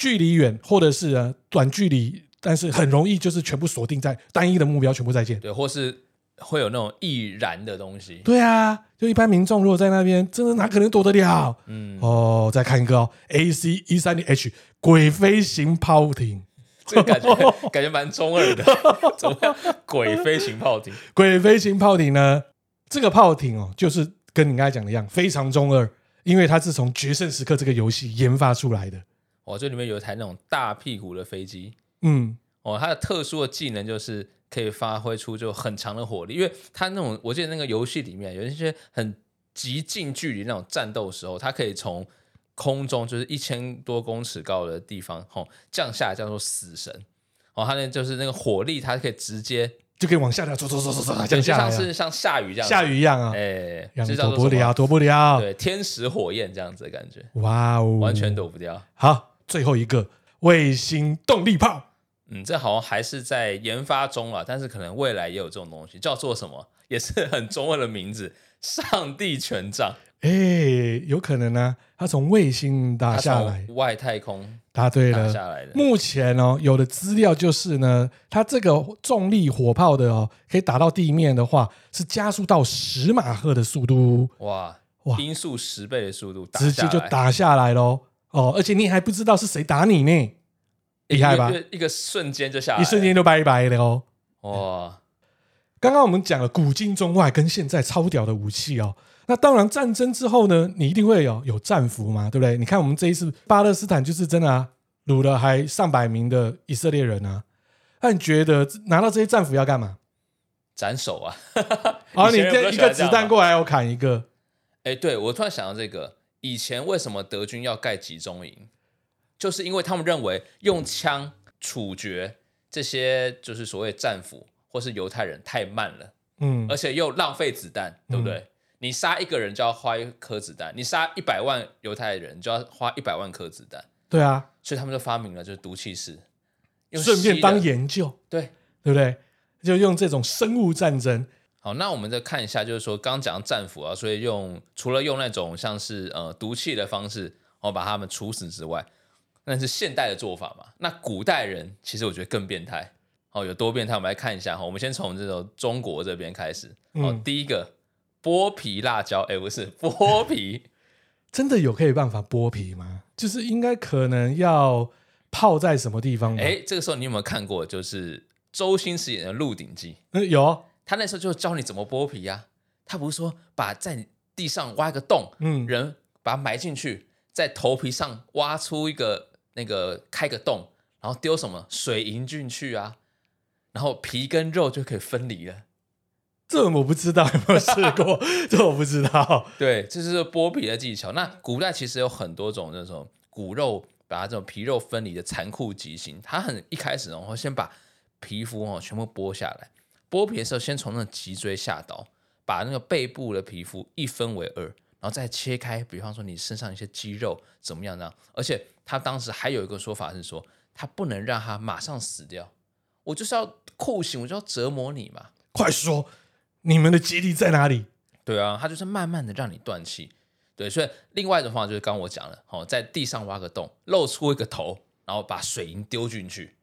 距离远，或者是啊短距离，但是很容易就是全部锁定在单一的目标，全部再见。对，或是会有那种易燃的东西。对啊，就一般民众如果在那边，真的哪可能躲得了？嗯，哦，再看一个哦，AC 一三零 H 鬼飞行炮艇，这个感觉 [LAUGHS] 感觉蛮中二的。[LAUGHS] 怎么样？鬼飞行炮艇？鬼飞行炮艇呢？这个炮艇哦，就是跟你刚才讲的一样，非常中二，因为它是从《决胜时刻》这个游戏研发出来的。哦，这里面有一台那种大屁股的飞机，嗯，哦，它的特殊的技能就是可以发挥出就很强的火力，因为它那种我记得那个游戏里面有一些很极近距离那种战斗时候，它可以从空中就是一千多公尺高的地方，吼、哦、降下来叫做死神，哦，它那就是那个火力，它可以直接就可以往下掉，走走走走走，就像是像下雨这样，下雨一样啊，哎，躲不了，躲不了，对，天使火焰这样子的感觉，哇哦，完全躲不掉，好。最后一个卫星动力炮，嗯，这好像还是在研发中啊，但是可能未来也有这种东西，叫做什么，也是很中文的名字——上帝权杖。哎，有可能呢、啊，它从卫星打下来，外太空答对了，下来的。目前哦，有的资料就是呢，它这个重力火炮的哦，可以打到地面的话，是加速到十马赫的速度，哇哇，音速十倍的速度，直接就打下来喽。哦，而且你还不知道是谁打你呢，厉害吧？一个瞬间就下来，一瞬间就拜拜了哦。哇，刚刚我们讲了古今中外跟现在超屌的武器哦。那当然，战争之后呢，你一定会有有战俘嘛，对不对？你看我们这一次巴勒斯坦就是真的啊，掳了还上百名的以色列人啊。那你觉得拿到这些战俘要干嘛？斩首啊！[LAUGHS] 啊，你这一个子弹过来，我砍一个。哎，对，我突然想到这个。以前为什么德军要盖集中营？就是因为他们认为用枪处决这些就是所谓战俘或是犹太人太慢了，嗯，而且又浪费子弹，对不对？嗯、你杀一个人就要花一颗子弹，你杀一百万犹太人就要花一百万颗子弹。对啊，所以他们就发明了就是毒气室，顺便当研究，对对不对？就用这种生物战争。好，那我们再看一下，就是说刚讲战俘啊，所以用除了用那种像是呃毒气的方式哦把他们处死之外，那是现代的做法嘛。那古代人其实我觉得更变态哦，有多变态？我们来看一下哈。我们先从这种中国这边开始哦。嗯、第一个剥皮辣椒，哎，不是 [LAUGHS] 剥皮，真的有可以办法剥皮吗？就是应该可能要泡在什么地方？哎，这个时候你有没有看过？就是周星驰演的《鹿鼎记》？嗯，有。他那时候就教你怎么剥皮呀、啊，他不是说把在地上挖个洞，嗯，人把它埋进去，在头皮上挖出一个那个开个洞，然后丢什么水银进去啊，然后皮跟肉就可以分离了。这我不知道 [LAUGHS] 有没有试过，[LAUGHS] 这我不知道。对，这就是剥皮的技巧。那古代其实有很多种那种骨肉把它这种皮肉分离的残酷极刑，它很一开始然后先把皮肤哦全部剥下来。剥皮的时候，先从那个脊椎下刀，把那个背部的皮肤一分为二，然后再切开。比方说你身上一些肌肉怎么样呢？而且他当时还有一个说法是说，他不能让他马上死掉，我就是要酷刑，我就要折磨你嘛。快说，你们的基地在哪里？对啊，他就是慢慢的让你断气。对，所以另外一种方法就是刚刚我讲了，哦，在地上挖个洞，露出一个头，然后把水银丢进去，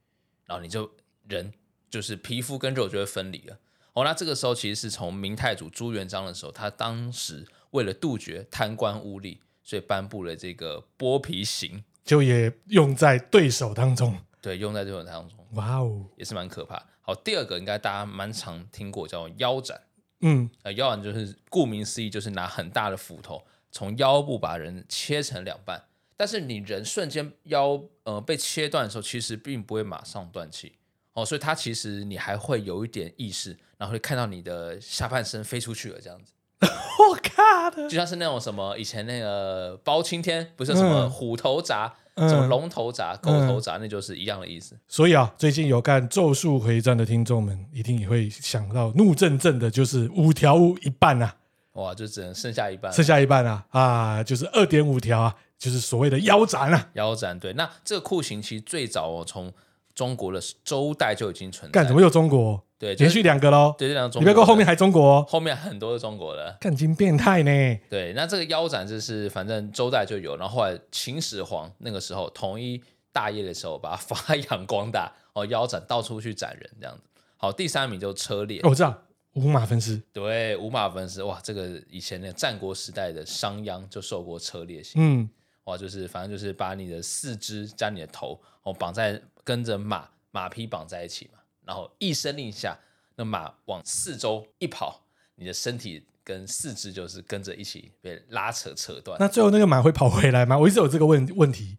然后你就人。就是皮肤跟肉就会分离了。哦，那这个时候其实是从明太祖朱元璋的时候，他当时为了杜绝贪官污吏，所以颁布了这个剥皮刑，就也用在对手当中。对，用在对手当中。哇哦，也是蛮可怕。好，第二个应该大家蛮常听过，叫腰斩。嗯，呃，腰斩就是顾名思义，就是拿很大的斧头从腰部把人切成两半。但是你人瞬间腰呃被切断的时候，其实并不会马上断气。哦，所以它其实你还会有一点意识，然后会看到你的下半身飞出去了，这样子。[LAUGHS] 我靠的，就像是那种什么以前那个包青天，不是什么虎头铡、嗯、什么龙头铡、狗头铡，那就是一样的意思。所以啊，最近有看《咒术回战》的听众们，一定也会想到怒震震的，就是五条悟一半啊！哇，就只能剩下一半，剩下一半啊啊，就是二点五条啊，就是所谓的腰斩啊。腰斩，对，那这个酷刑其实最早哦从。中国的周代就已经存在。干，怎么又中国？对，连续两个喽。对，这两个中国。你别说后面还中国，后面很多是中国的。干，金变态呢。对，那这个腰斩就是反正周代就有，然后后来秦始皇那个时候统一大业的时候，把它发扬光大，[LAUGHS] 哦，腰斩到处去斩人这样子。好，第三名就车裂。哦，我知道，五马分尸。对，五马分尸，哇，这个以前那战国时代的商鞅就受过车裂刑。嗯，哇，就是反正就是把你的四肢加你的头哦绑在跟着马。马匹绑在一起嘛，然后一声令下，那马往四周一跑，你的身体跟四肢就是跟着一起被拉扯扯断。那最后那个马会跑回来吗？我一直有这个问问题。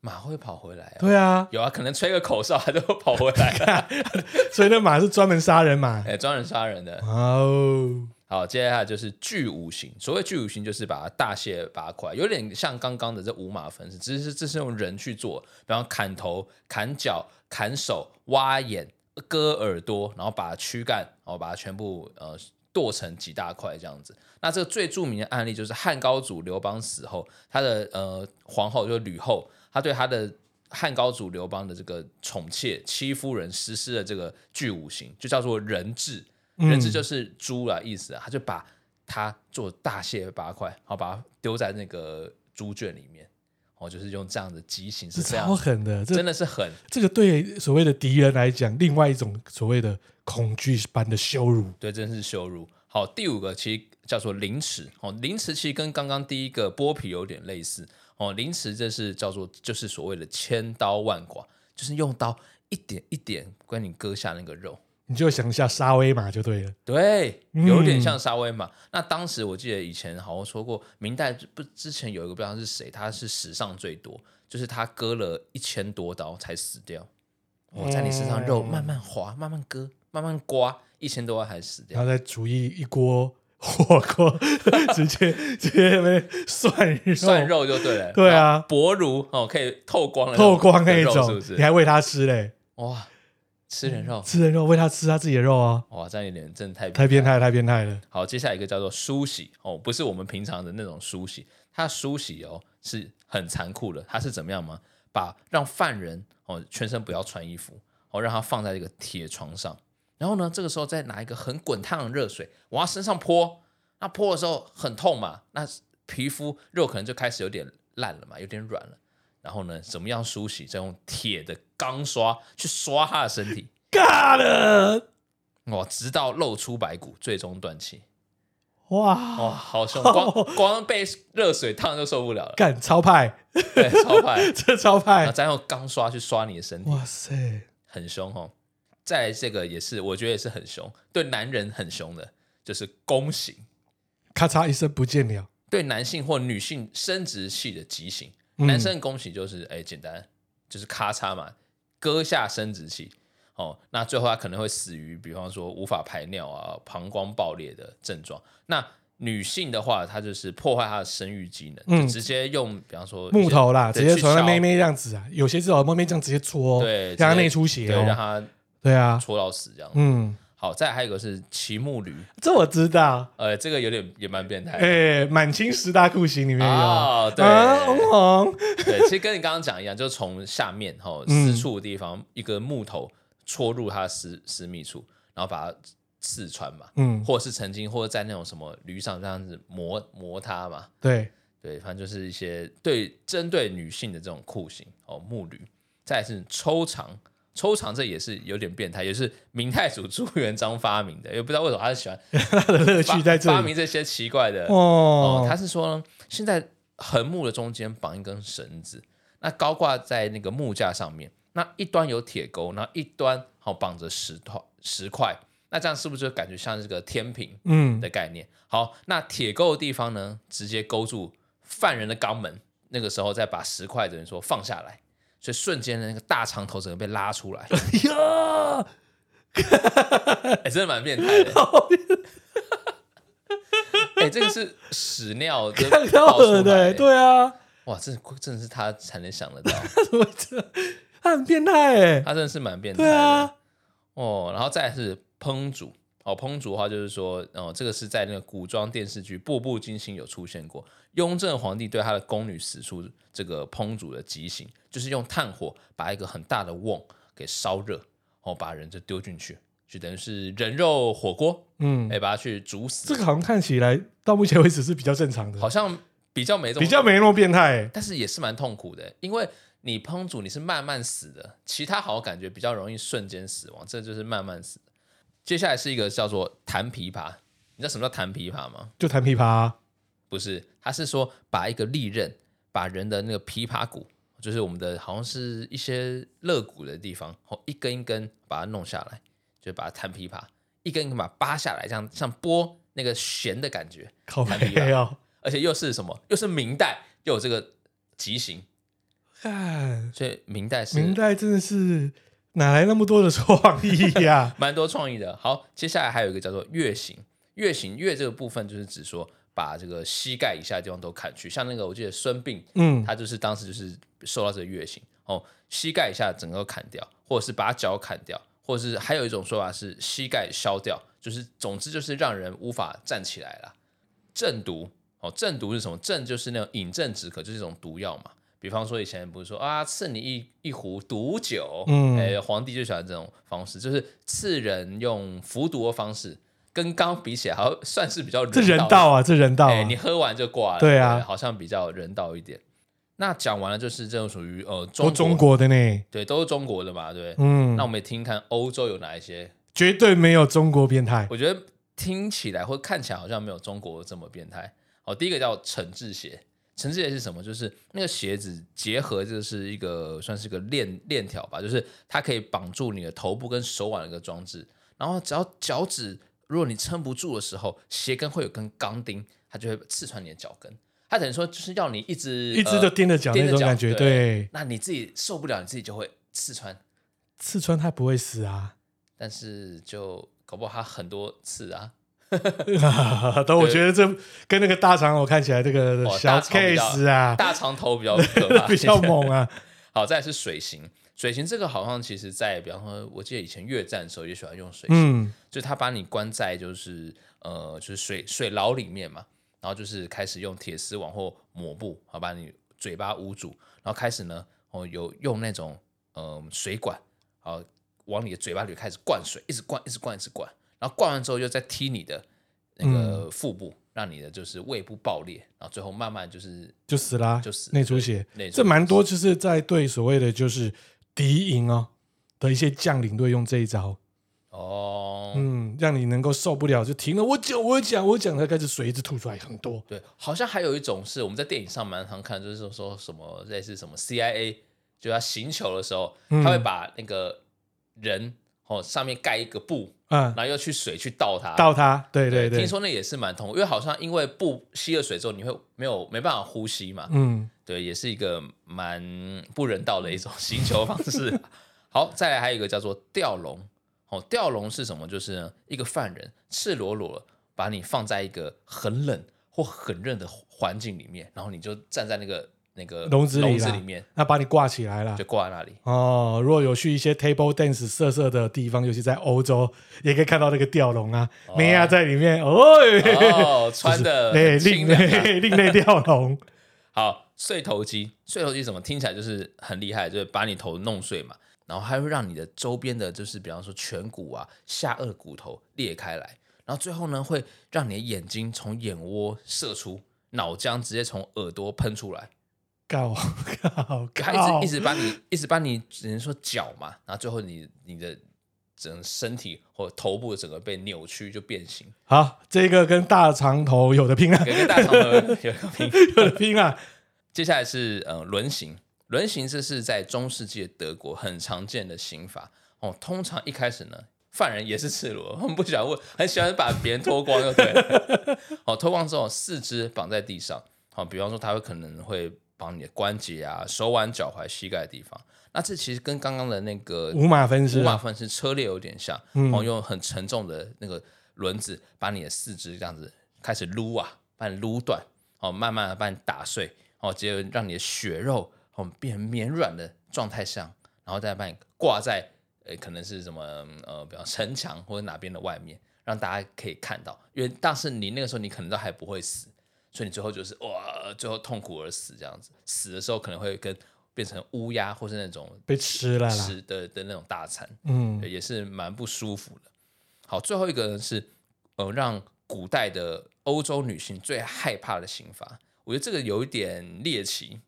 马会跑回来啊？对啊，有啊，可能吹个口哨，它就会跑回来。[LAUGHS] 所以那马是专门杀人马，哎，专门杀人的。哦。好，接下来就是巨五刑。所谓巨五刑，就是把它大卸八块，有点像刚刚的这五马分尸，只是这是用人去做，比方砍头、砍脚、砍手、挖眼、割耳朵，然后把躯干，然后把它全部呃剁成几大块这样子。那这个最著名的案例就是汉高祖刘邦死后，他的呃皇后就是吕后，他对他的汉高祖刘邦的这个宠妾戚夫人实施了这个巨五刑，就叫做人彘。人质就是猪啦，意思啊，他就把它做大卸八块，然后把它丢在那个猪圈里面，哦，就是用这样的极刑，是超狠的，真的是狠。这个对所谓的敌人来讲，另外一种所谓的恐惧般的羞辱，对，真是羞辱。好，第五个其实叫做凌迟，哦，凌迟其实跟刚刚第一个剥皮有点类似，哦，凌迟这是叫做就是所谓的千刀万剐，就是用刀一点一点跟你割下那个肉。你就想一下沙威玛就对了，对，有点像沙威玛。嗯、那当时我记得以前好像说过，明代不之前有一个不知道是谁，他是史上最多，就是他割了一千多刀才死掉。我、哦、在你身上肉慢慢划，慢慢割，慢慢刮，一千多刀才死掉。然后再煮一一锅火锅，[LAUGHS] 直接直接被涮肉涮肉就对了。对啊，薄如哦，可以透光的透光那一种，是不是？你还喂他吃嘞？哇！吃人肉，吃人肉，喂他吃他自己的肉啊！哇，这样有点真的太太变态，太变态了。好，接下来一个叫做梳洗哦，不是我们平常的那种梳洗，它梳洗哦是很残酷的。它是怎么样吗？把让犯人哦全身不要穿衣服哦，让他放在一个铁床上，然后呢，这个时候再拿一个很滚烫的热水往他身上泼，那泼的时候很痛嘛，那皮肤肉可能就开始有点烂了嘛，有点软了。然后呢，怎么样梳洗？再用铁的钢刷去刷他的身体，嘎了，哇！直到露出白骨，最终断气。哇哇，好凶！光 [LAUGHS] 光被热水烫就受不了了。干超派，对，超派，[LAUGHS] 这超派。再用钢刷去刷你的身体，哇塞，很凶哦。再来这个也是，我觉得也是很凶，对男人很凶的，就是弓形，咔嚓一声不见了。对男性或女性生殖器的极刑。男生的恭喜就是哎，简单就是咔嚓嘛，割下生殖器。哦，那最后他可能会死于，比方说无法排尿啊、膀胱爆裂的症状。那女性的话，她就是破坏她的生育机能，嗯、就直接用比方说木头啦，直接从妹妹这样子啊，有些至少，妹妹这样直接戳，对，让她内出血、哦，对，让她对啊，戳到死这样，嗯。好，再还有一个是骑木驴，这我知道。呃，这个有点也蛮变态。哎、欸，满清十大酷刑里面有。哦，对，啊、红红对，其实跟你刚刚讲一样，就是从下面哈私处的地方、嗯、一个木头戳入他的私私密处，然后把它刺穿嘛。嗯，或者是曾经或者在那种什么驴上这样子磨磨它嘛。对对，反正就是一些对针对女性的这种酷刑哦，木驴。再来是抽肠。抽肠这也是有点变态，也是明太祖朱元璋发明的，也不知道为什么他是喜欢 [LAUGHS] 他的乐趣在这里发明这些奇怪的哦，哦。他是说呢，现在横木的中间绑一根绳子，那高挂在那个木架上面，那一端有铁钩，那一端好绑着石头石块，那这样是不是就感觉像这个天平嗯的概念？嗯、好，那铁钩的地方呢，直接勾住犯人的肛门，那个时候再把石块等于说放下来。所以瞬间的那个大长头整个被拉出来，哎 [LAUGHS] 呀，哎，真的蛮变态的。[LAUGHS] 哎，这个是屎尿的爆出来，对啊，哇，这真的是他才能想得到，[LAUGHS] 他很变态哎，他真的是蛮变态的。哦，然后再来是烹煮。哦，烹煮的话就是说，哦，这个是在那个古装电视剧《步步惊心》有出现过。雍正皇帝对他的宫女使出这个烹煮的极刑，就是用炭火把一个很大的瓮给烧热，然后把人就丢进去，就等于是人肉火锅，嗯，哎，把它去煮死。这个好像看起来到目前为止是比较正常的，好像比较没比较没那么变态，但是也是蛮痛苦的，因为你烹煮你是慢慢死的，其他好像感觉比较容易瞬间死亡，这就是慢慢死。接下来是一个叫做弹琵琶，你知道什么叫弹琵琶吗？就弹琵琶啊？不是，他是说把一个利刃，把人的那个琵琶骨，就是我们的好像是一些肋骨的地方，哦，一根一根把它弄下来，就把它弹琵琶，一根一根把它扒下来，这样像拨那个弦的感觉。靠，弹琵琶，而且又是什么？又是明代，又有这个极刑。看，所以明代是明代，真的是。哪来那么多的创意呀？[LAUGHS] 蛮多创意的。好，接下来还有一个叫做月刑。月刑月这个部分就是指说把这个膝盖以下的地方都砍去，像那个我记得孙膑，嗯，他就是当时就是受到这个月刑哦，膝盖以下整个砍掉，或者是把脚砍掉，或者是还有一种说法是膝盖削掉，就是总之就是让人无法站起来了。鸩毒哦，鸩毒是什么？鸩就是那种饮鸩止渴，就是一种毒药嘛。比方说，以前不是说啊，赐你一一壶毒酒，嗯，哎，皇帝就喜欢这种方式，就是赐人用服毒的方式，跟刚比起来，好像算是比较人道。这人道啊，这人道啊，你喝完就挂了，对啊对，好像比较人道一点。那讲完了，就是这种属于呃中国，中国的呢，对，都是中国的嘛，对，嗯。那我们也听看欧洲有哪一些，绝对没有中国变态。我觉得听起来或看起来好像没有中国这么变态。哦，第一个叫惩治鞋。惩治鞋是什么？就是那个鞋子结合，就是一个算是个链链条吧，就是它可以绑住你的头部跟手腕的一个装置。然后只要脚趾，如果你撑不住的时候，鞋跟会有根钢钉，它就会刺穿你的脚跟。它等于说就是要你一直一直就踮着脚那种感觉。对，对，那你自己受不了，你自己就会刺穿。刺穿它不会死啊，但是就搞不好它很多刺啊。[LAUGHS] 都我觉得这跟那个大长我看起来这个小 case 啊，大长头比较可怕，[LAUGHS] 比较猛啊。[LAUGHS] 好，再来是水刑。水刑这个好像其实在，比方说，我记得以前越战的时候也喜欢用水刑，嗯、就是他把你关在就是呃就是水水牢里面嘛，然后就是开始用铁丝往后抹布，好把你嘴巴捂住，然后开始呢哦有用那种呃水管，好往你的嘴巴里开始灌水，一直灌一直灌一直灌，然后灌完之后又再踢你的那个腹部。嗯让你的就是胃部爆裂，然后最后慢慢就是就死啦，就死内出血。这蛮多，就是在对所谓的就是敌营哦的一些将领都会用这一招哦，嗯，让你能够受不了就停了。我讲我讲我讲，他开始水一直吐出来很多。对，好像还有一种是我们在电影上蛮常看，就是说什么类似什么 CIA 就要行球的时候，他会把那个人。哦，上面盖一个布，嗯，然后又去水去倒它，倒它，对对对，听说那也是蛮痛，因为好像因为不吸了水之后，你会没有没办法呼吸嘛，嗯，对，也是一个蛮不人道的一种行求方式。[LAUGHS] 好，再来还有一个叫做吊笼，哦，吊笼是什么？就是呢一个犯人赤裸裸把你放在一个很冷或很热的环境里面，然后你就站在那个。那个笼子笼子里面，那把你挂起来了，就挂在那里。哦，如果有去一些 table dance 色色的地方，尤其在欧洲，也可以看到那个吊笼啊，妹啊在里面，哦，[LAUGHS] 穿的另类 [LAUGHS] 另类吊笼。好，碎头机，碎头机怎么听起来就是很厉害，就是把你头弄碎嘛，然后还会让你的周边的，就是比方说颧骨啊、下颚骨头裂开来，然后最后呢，会让你的眼睛从眼窝射出，脑浆直接从耳朵喷出来。告告，他一直一直把你一直把你只能说脚嘛，然后最后你你的整个身体或头部整个被扭曲就变形。好，这个跟大长头有的拼啊，跟大长头有的拼，[LAUGHS] 有的拼啊。接下来是呃轮刑，轮刑这是在中世纪的德国很常见的刑法哦。通常一开始呢，犯人也是赤裸，[LAUGHS] 我们不喜欢问，很喜欢把别人脱光，就对了。[LAUGHS] 哦，脱光之后四肢绑在地上，好，比方说他会可能会。绑你的关节啊、手腕、脚踝、膝盖的地方，那这其实跟刚刚的那个五马分尸、五马分尸车裂有点像，然后、嗯、用很沉重的那个轮子把你的四肢这样子开始撸啊，把你撸断，哦，慢慢的把你打碎，哦，接着让你的血肉哦变绵软的状态下，然后再把你挂在呃可能是什么呃，比方城墙或者哪边的外面，让大家可以看到，因为但是你那个时候你可能都还不会死。所以你最后就是哇，最后痛苦而死这样子，死的时候可能会跟变成乌鸦或是那种被吃了吃的的那种大餐，嗯，也是蛮不舒服的。好，最后一个呢是呃，让古代的欧洲女性最害怕的刑罚，我觉得这个有一点猎奇，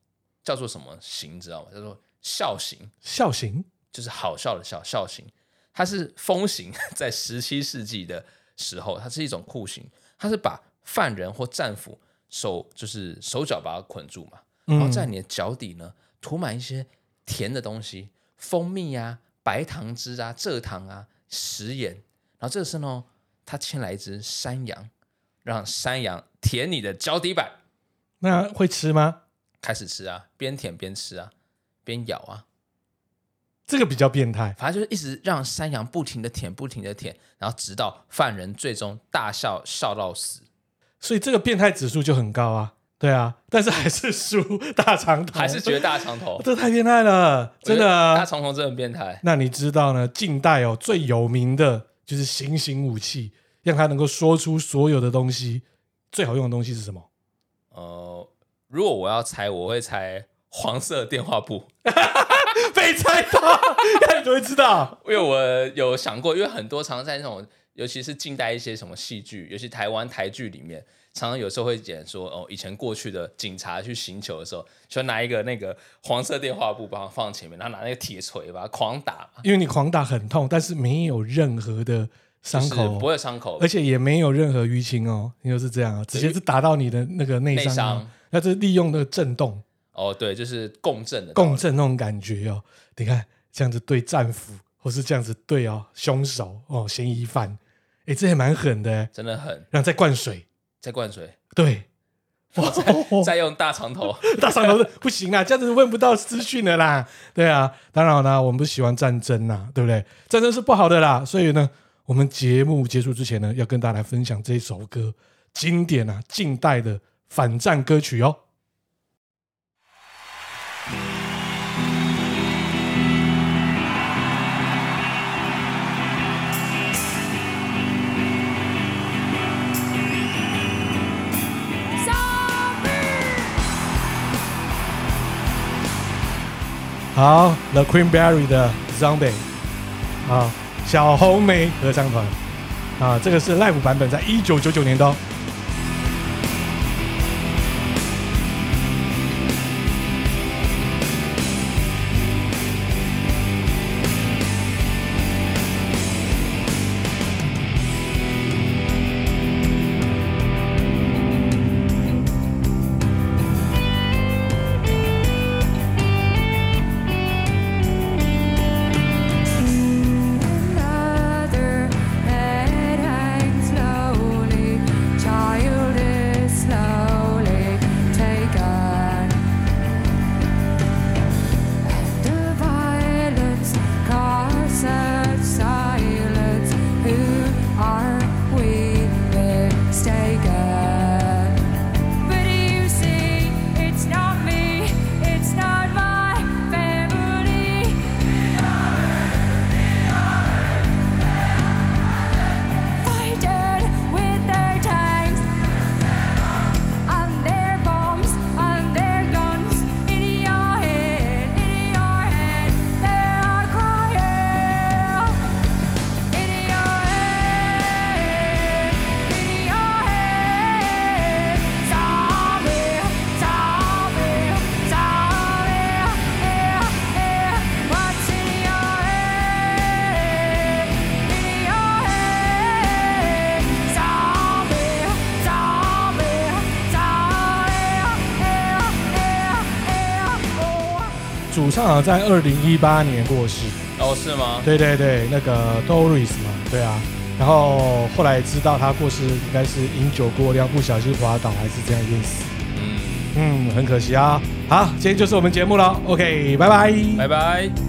叫做什么刑知道吗？叫做笑刑。笑刑就是好笑的笑，笑刑。它是风行 [LAUGHS] 在十七世纪的时候，它是一种酷刑，它是把犯人或战俘。手就是手脚把它捆住嘛，然后在你的脚底呢涂满一些甜的东西，蜂蜜啊、白糖汁啊、蔗糖啊、食盐，然后这个时候呢，他牵来一只山羊，让山羊舔你的脚底板，那会吃吗？开始吃啊，边舔边吃啊，边咬啊，这个比较变态，反正就是一直让山羊不停的舔，不停的舔，然后直到犯人最终大笑笑到死。所以这个变态指数就很高啊，对啊，但是还是输 [LAUGHS] 大长头，还是觉得大长头，这太变态了，真的啊，大长头真的很变态。那你知道呢？近代哦最有名的就是行刑武器，让他能够说出所有的东西，最好用的东西是什么？呃，如果我要猜，我会猜黄色电话簿。[LAUGHS] 被猜到，那你怎么会知道？因为我有想过，因为很多常常在那种。尤其是近代一些什么戏剧，尤其台湾台剧里面，常常有时候会演说哦，以前过去的警察去行求的时候，就拿一个那个黄色电话布把它放前面，然后拿那个铁锤把它狂打。因为你狂打很痛，但是没有任何的伤口，不会伤口，而且也没有任何淤青哦。你就是这样啊，直接是打到你的那个内伤，那是利用那个震动。哦，对，就是共振的共振那种感觉哦。你看这样子对战俘，或是这样子对哦凶手哦嫌疑犯。哎，这也蛮狠的，真的狠。然后再灌水，再灌水，对，再再用大长头，[LAUGHS] 大长头 [LAUGHS] 不行啊，这样子问不到资讯的啦。对啊，当然啦，我们不喜欢战争呐，对不对？战争是不好的啦。所以呢，我们节目结束之前呢，要跟大家来分享这首歌，经典啊，近代的反战歌曲哦。好，The Queenberry 的 Zombie，啊，小红莓合唱团，啊，这个是 Live 版本，在一九九九年的哦。主唱啊，在二零一八年过世。哦，是吗？对对对，那个 Doris 嘛，对啊。然后后来知道他过世，应该是饮酒过量，不小心滑倒，还是这样淹死。嗯嗯，很可惜啊。好，今天就是我们节目了。OK，拜拜，拜拜。